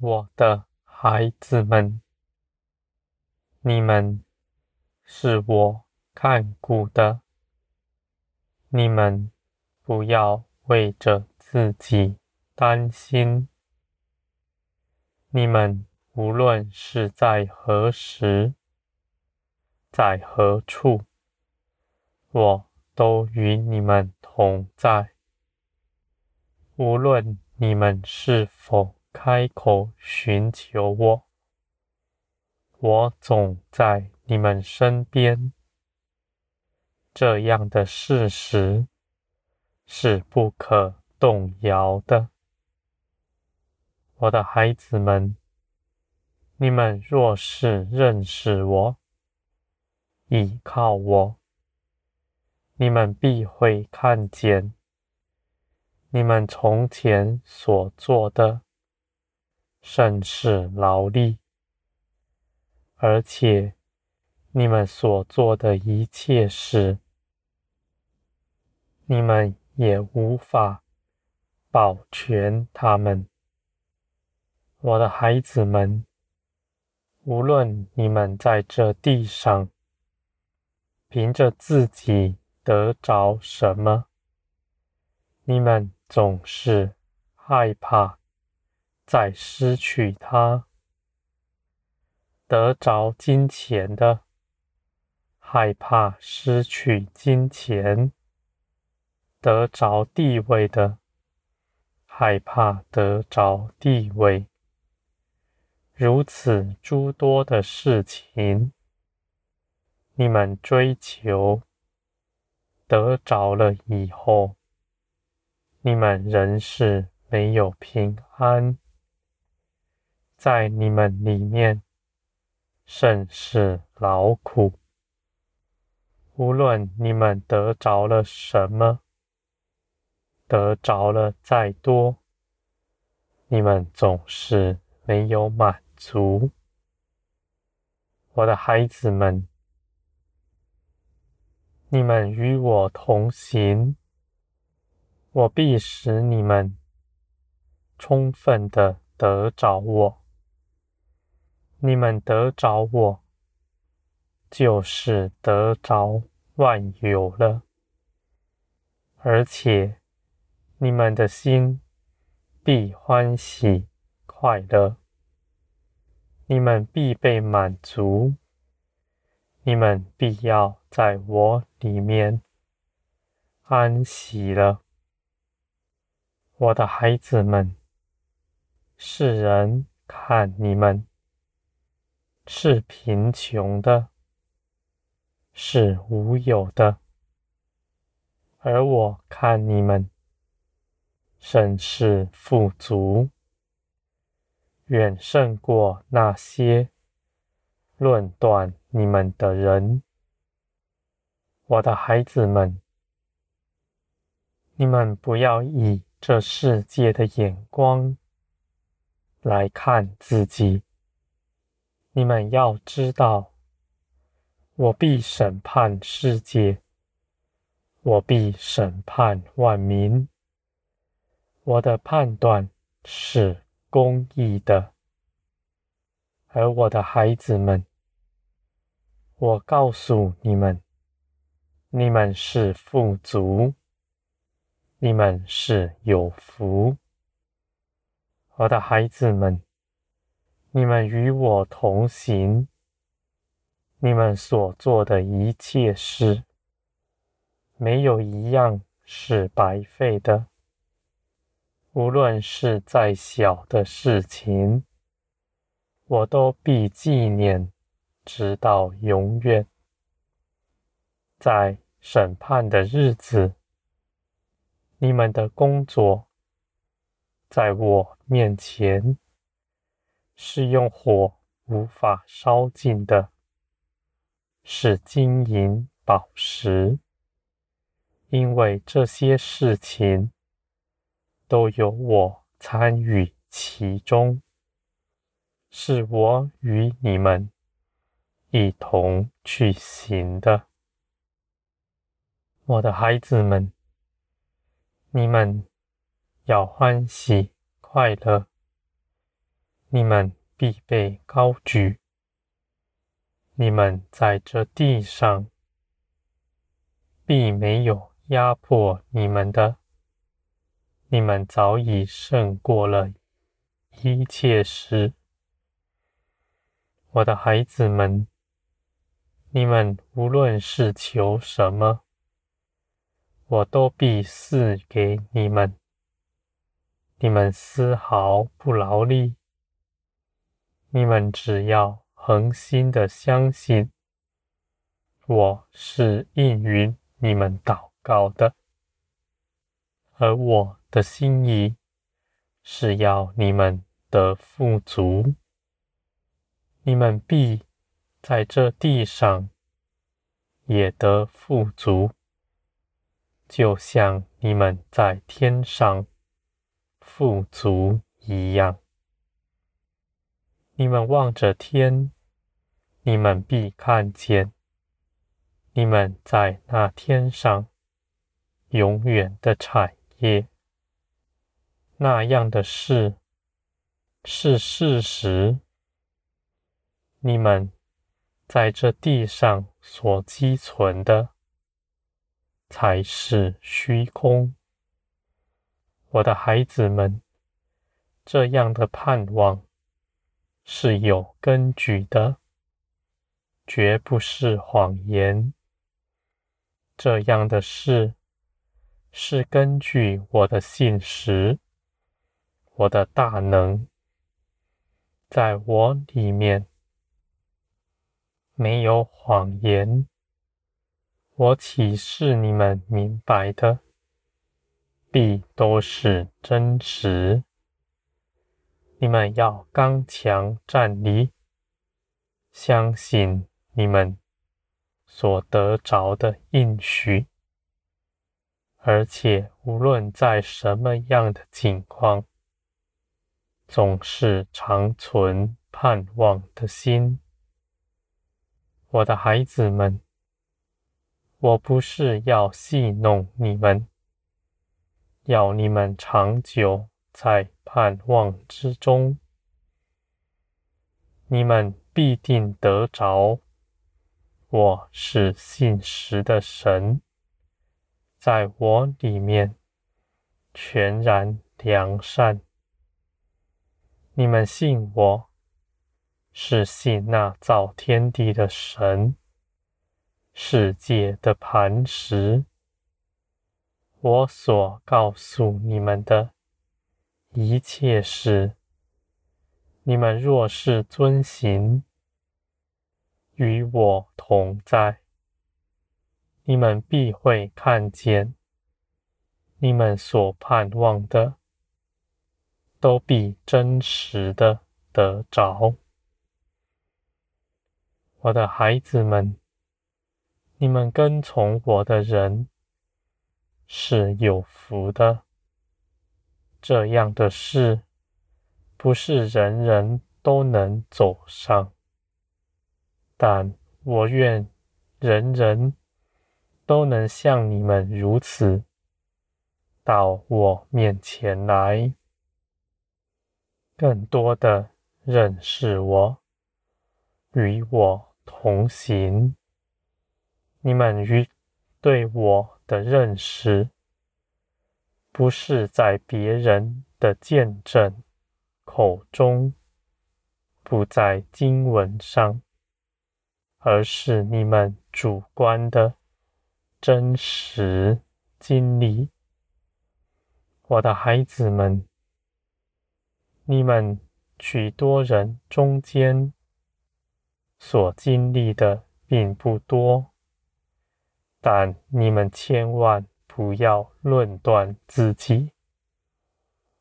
我的孩子们，你们是我看顾的，你们不要为着自己担心。你们无论是在何时，在何处，我都与你们同在。无论你们是否开口寻求我，我总在你们身边。这样的事实是不可动摇的。我的孩子们，你们若是认识我、倚靠我，你们必会看见，你们从前所做的甚是劳力，而且你们所做的一切事，你们也无法保全他们。我的孩子们，无论你们在这地上凭着自己得着什么，你们总是害怕再失去它。得着金钱的，害怕失去金钱；得着地位的，害怕得着地位。如此诸多的事情，你们追求得着了以后，你们仍是没有平安，在你们里面甚是劳苦。无论你们得着了什么，得着了再多，你们总是没有满足，我的孩子们，你们与我同行，我必使你们充分的得着我。你们得着我，就是得着万有了，而且你们的心必欢喜快乐。你们必被满足，你们必要在我里面安息了，我的孩子们。世人看你们是贫穷的，是无有的，而我看你们甚是富足。远胜过那些论断你们的人，我的孩子们，你们不要以这世界的眼光来看自己。你们要知道，我必审判世界，我必审判万民。我的判断是公义的，而我的孩子们，我告诉你们，你们是富足，你们是有福。我的孩子们，你们与我同行，你们所做的一切事，没有一样是白费的。无论是再小的事情，我都必纪念，直到永远。在审判的日子，你们的工作在我面前是用火无法烧尽的，是金银宝石，因为这些事情。都有我参与其中，是我与你们一同去行的，我的孩子们，你们要欢喜快乐，你们必被高举。你们在这地上，必没有压迫你们的。你们早已胜过了一切事。我的孩子们，你们无论是求什么，我都必赐给你们。你们丝毫不劳力，你们只要恒心的相信，我是应允你们祷告的，而我的心意是要你们得富足，你们必在这地上也得富足，就像你们在天上。富足一样，你们望着天，你们必看见，你们在那天上永远的产业。那样的事是事实，你们在这地上所积存的才是虚空。我的孩子们，这样的盼望是有根据的，绝不是谎言。这样的事是根据我的信实，我的大能，在我里面没有谎言。我启示你们明白的。必都是真实。你们要刚强站立，相信你们所得着的应许，而且无论在什么样的境况，总是长存盼望的心。我的孩子们，我不是要戏弄你们。要你们长久在盼望之中，你们必定得着。我是信实的神，在我里面全然良善。你们信我，是信那造天地的神，世界的磐石。我所告诉你们的一切事，你们若是遵行，与我同在，你们必会看见，你们所盼望的，都必真实的得着。我的孩子们，你们跟从我的人，是有福的。这样的事，不是人人都能走上，但我愿人人都能像你们如此，到我面前来，更多的认识我，与我同行。你们与对我。的认识，不是在别人的见证口中，不在经文上，而是你们主观的真实经历。我的孩子们，你们许多人中间所经历的并不多。但你们千万不要论断自己。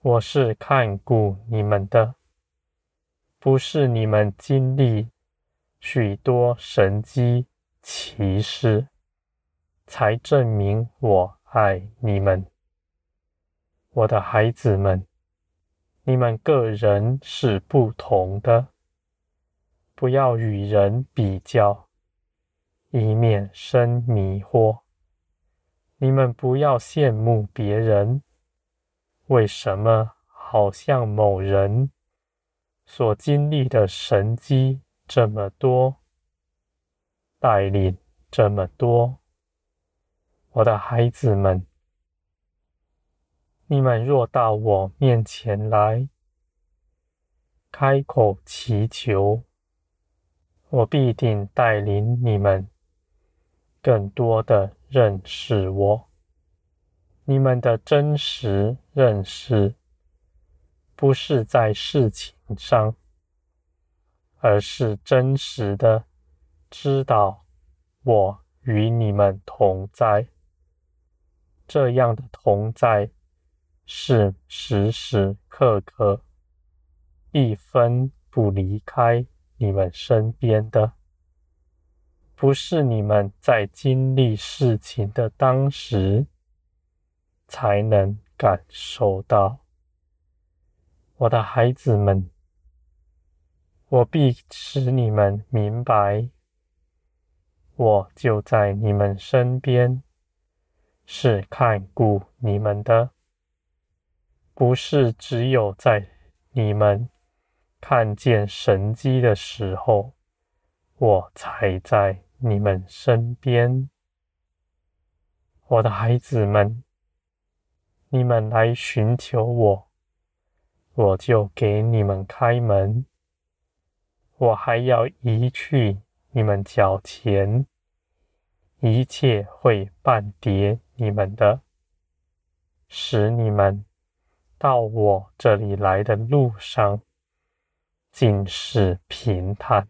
我是看顾你们的，不是你们经历许多神迹奇事，才证明我爱你们。我的孩子们，你们个人是不同的，不要与人比较。以免生迷惑。你们不要羡慕别人，为什么好像某人所经历的神迹这么多，带领这么多，我的孩子们，你们若到我面前来，开口祈求，我必定带领你们更多的认识我。你们的真实认识，不是在事情上，而是真实的知道我与你们同在。这样的同在是时时刻刻一分不离开你们身边的，不是你们在经历事情的当时才能感受到。我的孩子们，我必使你们明白，我就在你们身边，是看顾你们的，不是只有在你们看见神迹的时候，我才在你们身边。我的孩子们，你们来寻求我。我就给你们开门，我还要移去你们脚前一切会绊跌你们的，使你们到我这里来的路上尽是平坦。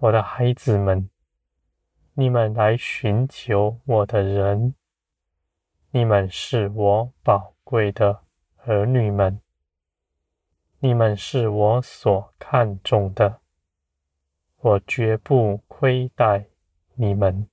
我的孩子们，你们来寻求我的人，你们是我宝贵的。儿女们，你们是我所看重的，我绝不亏待你们。